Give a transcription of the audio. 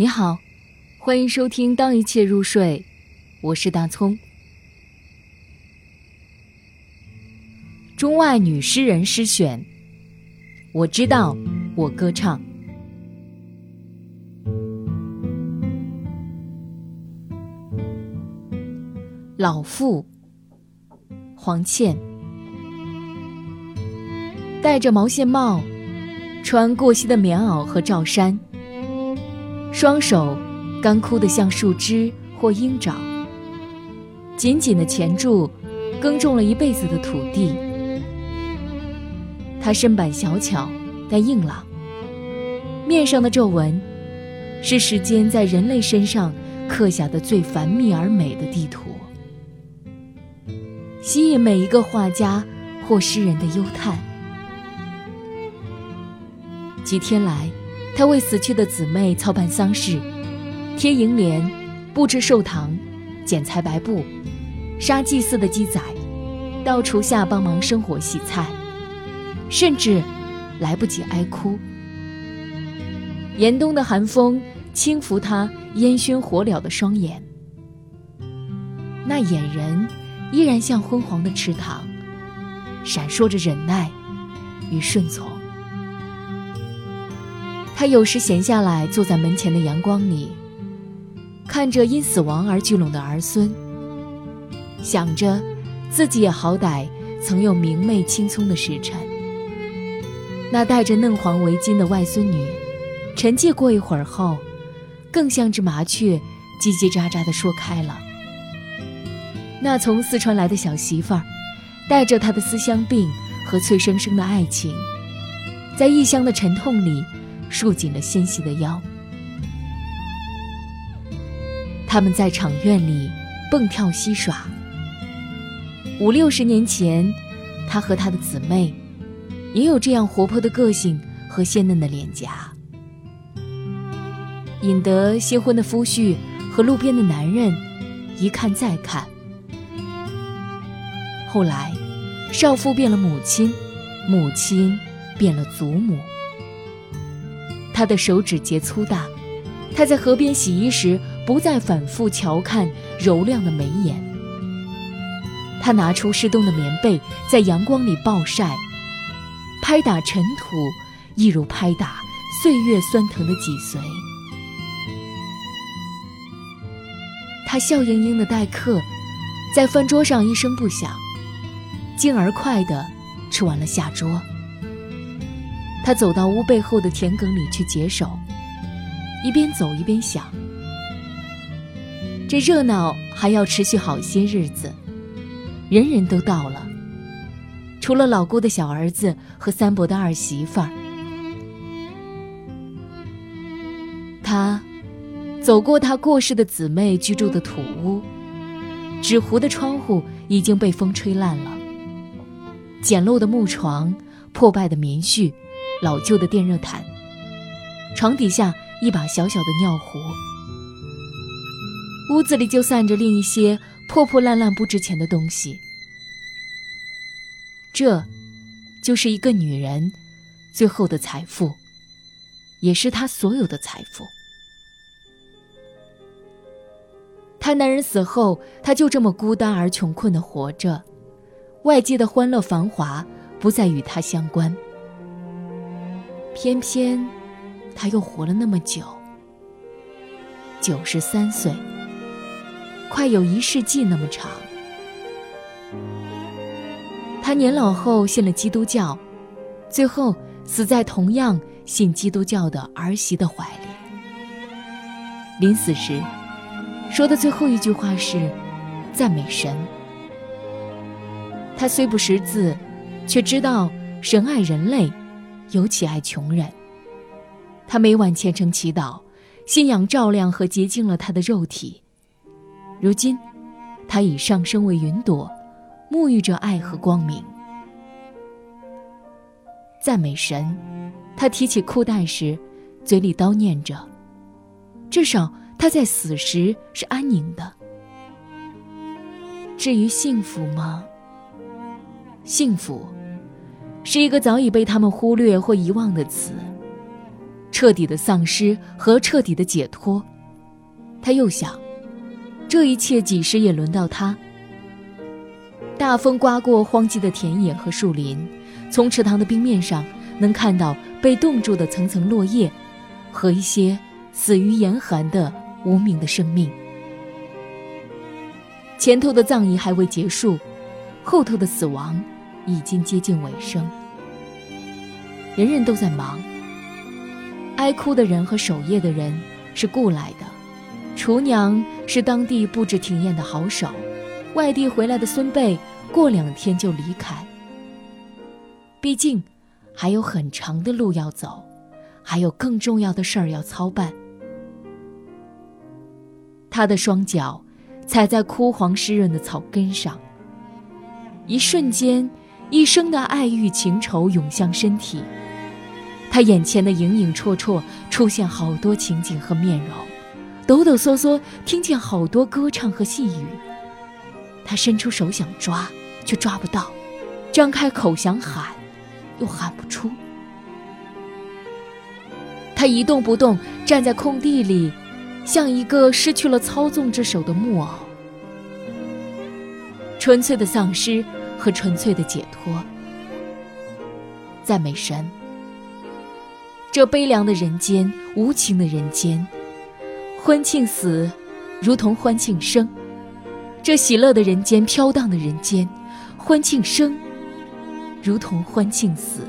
你好，欢迎收听《当一切入睡》，我是大葱。中外女诗人诗选，我知道，我歌唱。老妇，黄倩，戴着毛线帽，穿过膝的棉袄和罩衫。双手干枯的像树枝或鹰爪，紧紧的钳住耕种了一辈子的土地。他身板小巧但硬朗，面上的皱纹是时间在人类身上刻下的最繁密而美的地图，吸引每一个画家或诗人的忧叹。几天来。他为死去的姊妹操办丧事，贴楹联，布置寿堂，剪裁白布，杀祭祀的鸡仔，到厨下帮忙生火洗菜，甚至来不及哀哭。严冬的寒风轻拂他烟熏火燎的双眼，那眼仁依然像昏黄的池塘，闪烁着忍耐与顺从。他有时闲下来，坐在门前的阳光里，看着因死亡而聚拢的儿孙，想着自己也好歹曾有明媚青葱的时辰。那戴着嫩黄围巾的外孙女，沉寂过一会儿后，更像只麻雀，叽叽喳喳地说开了。那从四川来的小媳妇儿，带着她的思乡病和脆生生的爱情，在异乡的沉痛里。束紧了纤细的腰。他们在场院里蹦跳嬉耍。五六十年前，他和他的姊妹也有这样活泼的个性和鲜嫩的脸颊，引得新婚的夫婿和路边的男人一看再看。后来，少妇变了母亲，母亲变了祖母。他的手指节粗大，他在河边洗衣时不再反复瞧看柔亮的眉眼。他拿出湿冻的棉被，在阳光里暴晒，拍打尘土，一如拍打岁月酸疼的脊髓。他笑盈盈的待客，在饭桌上一声不响，静而快地吃完了下桌。他走到屋背后的田埂里去解手，一边走一边想：这热闹还要持续好些日子，人人都到了，除了老姑的小儿子和三伯的儿媳妇儿。他走过他过世的姊妹居住的土屋，纸糊的窗户已经被风吹烂了，简陋的木床，破败的棉絮。老旧的电热毯，床底下一把小小的尿壶，屋子里就散着另一些破破烂烂、不值钱的东西。这，就是一个女人最后的财富，也是她所有的财富。她男人死后，她就这么孤单而穷困的活着，外界的欢乐繁华不再与她相关。偏偏，他又活了那么久，九十三岁，快有一世纪那么长。他年老后信了基督教，最后死在同样信基督教的儿媳的怀里。临死时，说的最后一句话是赞美神。他虽不识字，却知道神爱人类。尤其爱穷人。他每晚虔诚祈祷，信仰照亮和洁净了他的肉体。如今，他已上升为云朵，沐浴着爱和光明。赞美神，他提起裤带时，嘴里叨念着：“至少他在死时是安宁的。”至于幸福吗？幸福。是一个早已被他们忽略或遗忘的词。彻底的丧失和彻底的解脱。他又想，这一切几时也轮到他。大风刮过荒寂的田野和树林，从池塘的冰面上能看到被冻住的层层落叶，和一些死于严寒的无名的生命。前头的葬仪还未结束，后头的死亡已经接近尾声。人人都在忙。哀哭的人和守夜的人是雇来的，厨娘是当地布置庭宴的好手，外地回来的孙辈过两天就离开。毕竟，还有很长的路要走，还有更重要的事儿要操办。他的双脚。踩在枯黄湿润的草根上，一瞬间，一生的爱欲情仇涌向身体。他眼前的影影绰绰出现好多情景和面容，抖抖嗦嗦听见好多歌唱和细语。他伸出手想抓，却抓不到；张开口想喊，又喊不出。他一动不动站在空地里。像一个失去了操纵之手的木偶，纯粹的丧尸和纯粹的解脱。赞美神！这悲凉的人间，无情的人间，欢庆死，如同欢庆生；这喜乐的人间，飘荡的人间，欢庆生，如同欢庆死。